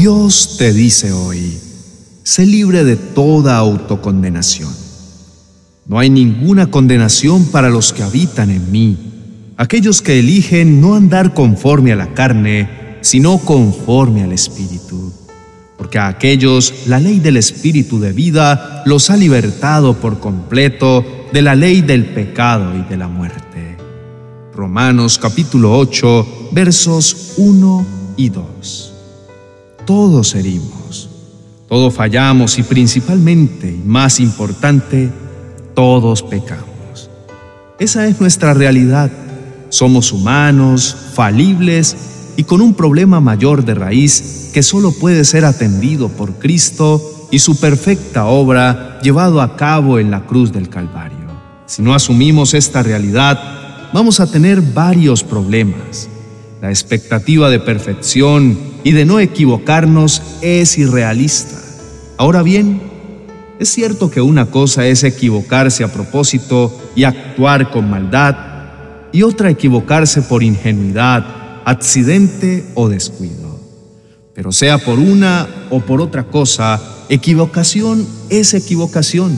Dios te dice hoy, sé libre de toda autocondenación. No hay ninguna condenación para los que habitan en mí, aquellos que eligen no andar conforme a la carne, sino conforme al Espíritu. Porque a aquellos la ley del Espíritu de vida los ha libertado por completo de la ley del pecado y de la muerte. Romanos capítulo 8 versos 1 y 2. Todos herimos, todos fallamos y principalmente, y más importante, todos pecamos. Esa es nuestra realidad. Somos humanos, falibles y con un problema mayor de raíz que solo puede ser atendido por Cristo y su perfecta obra llevado a cabo en la cruz del Calvario. Si no asumimos esta realidad, vamos a tener varios problemas. La expectativa de perfección y de no equivocarnos es irrealista. Ahora bien, es cierto que una cosa es equivocarse a propósito y actuar con maldad, y otra equivocarse por ingenuidad, accidente o descuido. Pero sea por una o por otra cosa, equivocación es equivocación,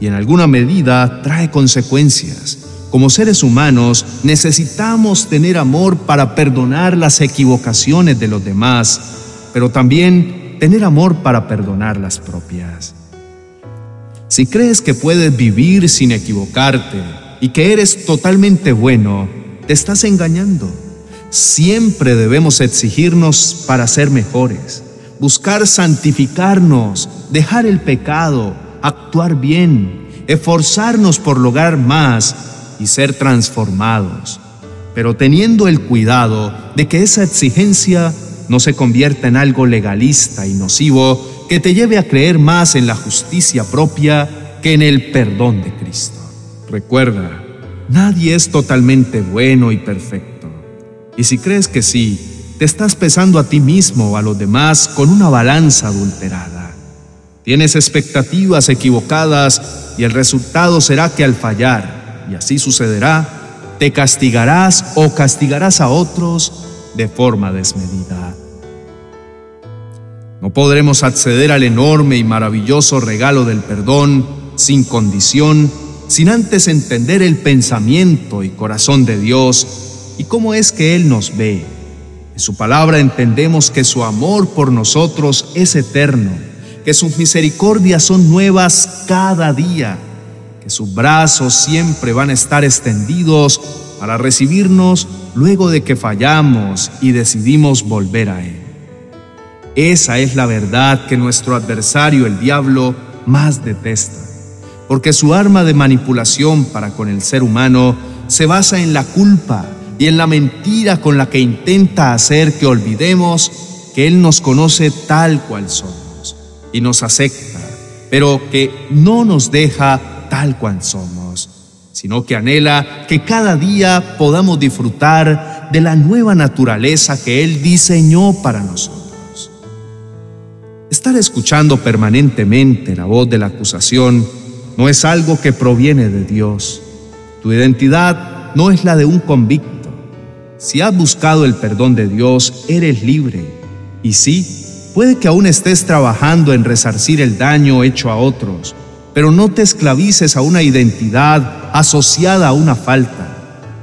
y en alguna medida trae consecuencias como seres humanos necesitamos tener amor para perdonar las equivocaciones de los demás, pero también tener amor para perdonar las propias. Si crees que puedes vivir sin equivocarte y que eres totalmente bueno, te estás engañando. Siempre debemos exigirnos para ser mejores, buscar santificarnos, dejar el pecado, actuar bien, esforzarnos por lograr más y ser transformados, pero teniendo el cuidado de que esa exigencia no se convierta en algo legalista y nocivo que te lleve a creer más en la justicia propia que en el perdón de Cristo. Recuerda, nadie es totalmente bueno y perfecto. Y si crees que sí, te estás pesando a ti mismo o a los demás con una balanza adulterada. Tienes expectativas equivocadas y el resultado será que al fallar, y así sucederá, te castigarás o castigarás a otros de forma desmedida. No podremos acceder al enorme y maravilloso regalo del perdón sin condición, sin antes entender el pensamiento y corazón de Dios y cómo es que Él nos ve. En su palabra entendemos que su amor por nosotros es eterno, que sus misericordias son nuevas cada día que sus brazos siempre van a estar extendidos para recibirnos luego de que fallamos y decidimos volver a Él. Esa es la verdad que nuestro adversario, el diablo, más detesta, porque su arma de manipulación para con el ser humano se basa en la culpa y en la mentira con la que intenta hacer que olvidemos que Él nos conoce tal cual somos y nos acepta, pero que no nos deja tal cual somos, sino que anhela que cada día podamos disfrutar de la nueva naturaleza que Él diseñó para nosotros. Estar escuchando permanentemente la voz de la acusación no es algo que proviene de Dios. Tu identidad no es la de un convicto. Si has buscado el perdón de Dios, eres libre. Y sí, puede que aún estés trabajando en resarcir el daño hecho a otros, pero no te esclavices a una identidad asociada a una falta.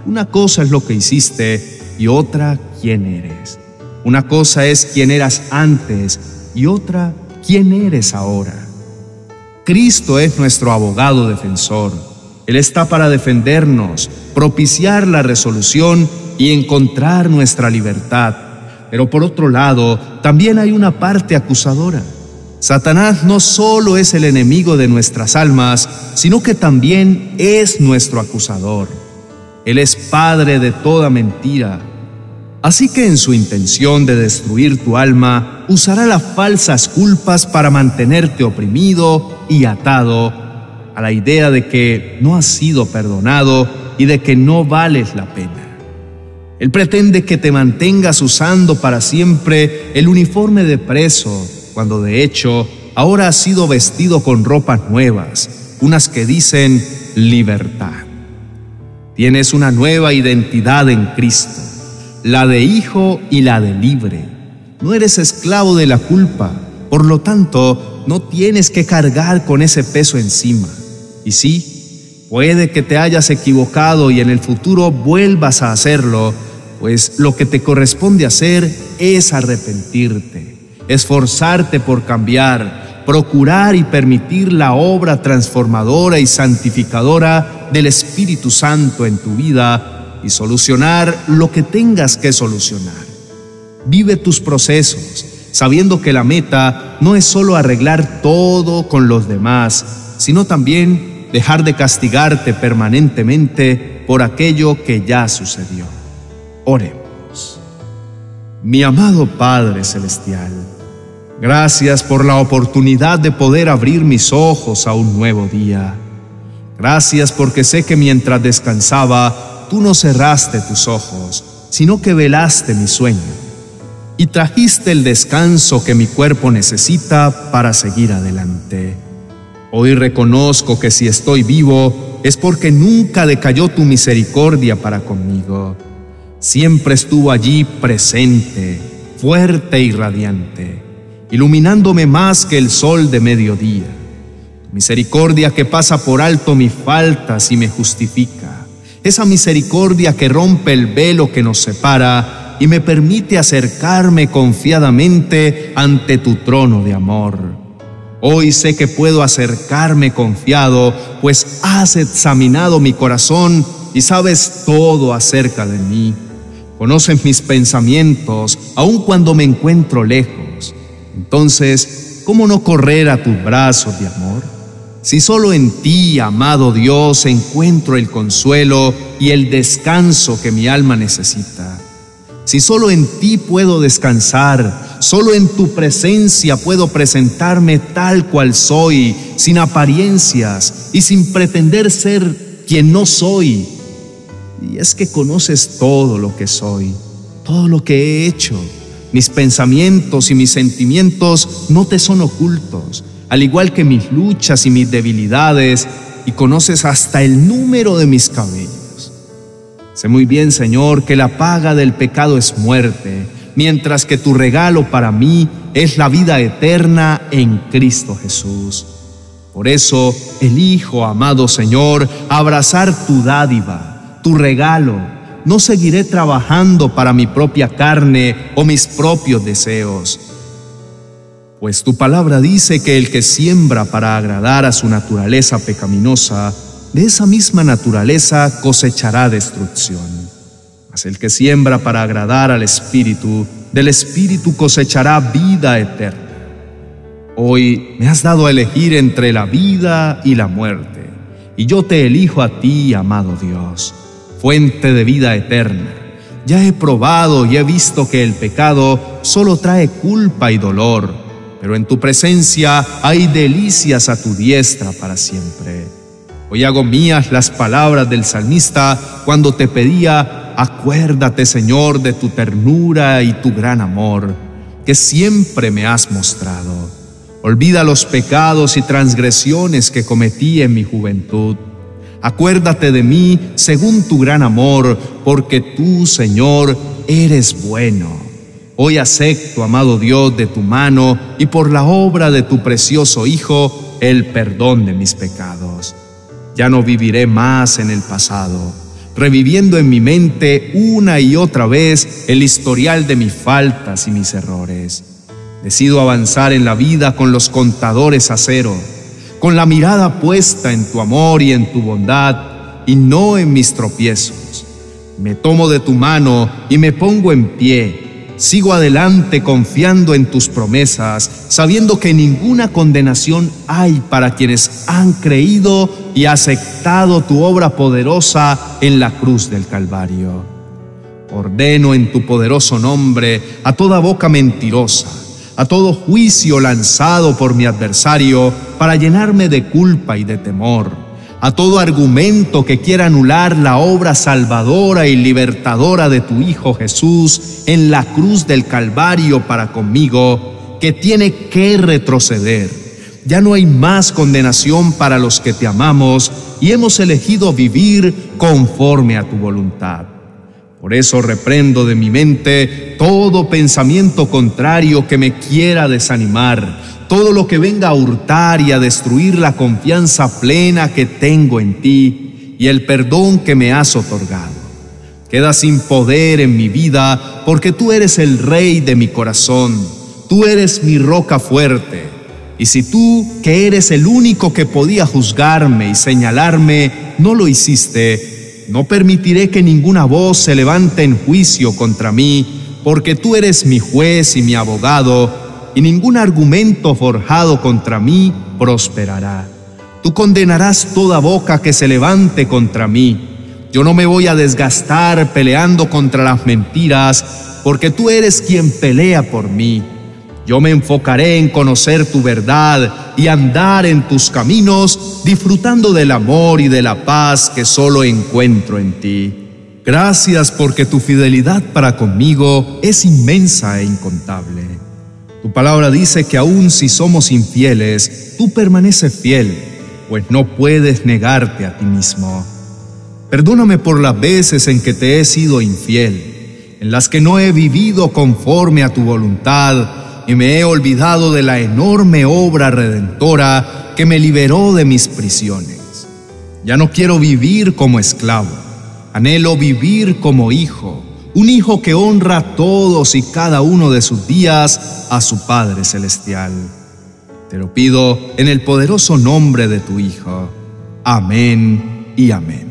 Una cosa es lo que hiciste y otra quién eres. Una cosa es quién eras antes y otra quién eres ahora. Cristo es nuestro abogado defensor. Él está para defendernos, propiciar la resolución y encontrar nuestra libertad. Pero por otro lado, también hay una parte acusadora Satanás no solo es el enemigo de nuestras almas, sino que también es nuestro acusador. Él es padre de toda mentira. Así que en su intención de destruir tu alma, usará las falsas culpas para mantenerte oprimido y atado a la idea de que no has sido perdonado y de que no vales la pena. Él pretende que te mantengas usando para siempre el uniforme de preso cuando de hecho ahora has sido vestido con ropas nuevas, unas que dicen libertad. Tienes una nueva identidad en Cristo, la de hijo y la de libre. no eres esclavo de la culpa, por lo tanto, no tienes que cargar con ese peso encima. Y sí, puede que te hayas equivocado y en el futuro vuelvas a hacerlo, pues lo que te corresponde hacer es arrepentirte, esforzarte por cambiar, procurar y permitir la obra transformadora y santificadora del Espíritu Santo en tu vida y solucionar lo que tengas que solucionar. Vive tus procesos, sabiendo que la meta no es solo arreglar todo con los demás, sino también dejar de castigarte permanentemente por aquello que ya sucedió. Oremos. Mi amado Padre Celestial, gracias por la oportunidad de poder abrir mis ojos a un nuevo día. Gracias porque sé que mientras descansaba, tú no cerraste tus ojos, sino que velaste mi sueño y trajiste el descanso que mi cuerpo necesita para seguir adelante. Hoy reconozco que si estoy vivo es porque nunca decayó tu misericordia para conmigo. Siempre estuvo allí presente, fuerte y radiante, iluminándome más que el sol de mediodía. Misericordia que pasa por alto mis faltas y me justifica. Esa misericordia que rompe el velo que nos separa y me permite acercarme confiadamente ante tu trono de amor. Hoy sé que puedo acercarme confiado, pues has examinado mi corazón y sabes todo acerca de mí. Conoces mis pensamientos, aun cuando me encuentro lejos. Entonces, ¿cómo no correr a tus brazos de amor? Si solo en ti, amado Dios, encuentro el consuelo y el descanso que mi alma necesita. Si solo en ti puedo descansar, solo en tu presencia puedo presentarme tal cual soy, sin apariencias y sin pretender ser quien no soy. Y es que conoces todo lo que soy, todo lo que he hecho. Mis pensamientos y mis sentimientos no te son ocultos, al igual que mis luchas y mis debilidades, y conoces hasta el número de mis cabellos. Sé muy bien, Señor, que la paga del pecado es muerte, mientras que tu regalo para mí es la vida eterna en Cristo Jesús. Por eso elijo, amado Señor, abrazar tu dádiva, tu regalo. No seguiré trabajando para mi propia carne o mis propios deseos. Pues tu palabra dice que el que siembra para agradar a su naturaleza pecaminosa, de esa misma naturaleza cosechará destrucción. Mas el que siembra para agradar al Espíritu, del Espíritu cosechará vida eterna. Hoy me has dado a elegir entre la vida y la muerte, y yo te elijo a ti, amado Dios, fuente de vida eterna. Ya he probado y he visto que el pecado solo trae culpa y dolor, pero en tu presencia hay delicias a tu diestra para siempre. Hoy hago mías las palabras del salmista cuando te pedía, acuérdate Señor de tu ternura y tu gran amor, que siempre me has mostrado. Olvida los pecados y transgresiones que cometí en mi juventud. Acuérdate de mí según tu gran amor, porque tú, Señor, eres bueno. Hoy acepto, amado Dios, de tu mano y por la obra de tu precioso Hijo, el perdón de mis pecados. Ya no viviré más en el pasado, reviviendo en mi mente una y otra vez el historial de mis faltas y mis errores. Decido avanzar en la vida con los contadores a cero, con la mirada puesta en tu amor y en tu bondad y no en mis tropiezos. Me tomo de tu mano y me pongo en pie Sigo adelante confiando en tus promesas, sabiendo que ninguna condenación hay para quienes han creído y aceptado tu obra poderosa en la cruz del Calvario. Ordeno en tu poderoso nombre a toda boca mentirosa, a todo juicio lanzado por mi adversario para llenarme de culpa y de temor a todo argumento que quiera anular la obra salvadora y libertadora de tu Hijo Jesús en la cruz del Calvario para conmigo, que tiene que retroceder. Ya no hay más condenación para los que te amamos y hemos elegido vivir conforme a tu voluntad. Por eso reprendo de mi mente todo pensamiento contrario que me quiera desanimar, todo lo que venga a hurtar y a destruir la confianza plena que tengo en ti y el perdón que me has otorgado. Queda sin poder en mi vida porque tú eres el rey de mi corazón, tú eres mi roca fuerte. Y si tú, que eres el único que podía juzgarme y señalarme, no lo hiciste, no permitiré que ninguna voz se levante en juicio contra mí, porque tú eres mi juez y mi abogado, y ningún argumento forjado contra mí prosperará. Tú condenarás toda boca que se levante contra mí. Yo no me voy a desgastar peleando contra las mentiras, porque tú eres quien pelea por mí. Yo me enfocaré en conocer tu verdad y andar en tus caminos, disfrutando del amor y de la paz que solo encuentro en ti. Gracias porque tu fidelidad para conmigo es inmensa e incontable. Tu palabra dice que aun si somos infieles, tú permaneces fiel, pues no puedes negarte a ti mismo. Perdóname por las veces en que te he sido infiel, en las que no he vivido conforme a tu voluntad, y me he olvidado de la enorme obra redentora que me liberó de mis prisiones. Ya no quiero vivir como esclavo, anhelo vivir como hijo, un hijo que honra todos y cada uno de sus días a su Padre Celestial. Te lo pido en el poderoso nombre de tu Hijo. Amén y amén.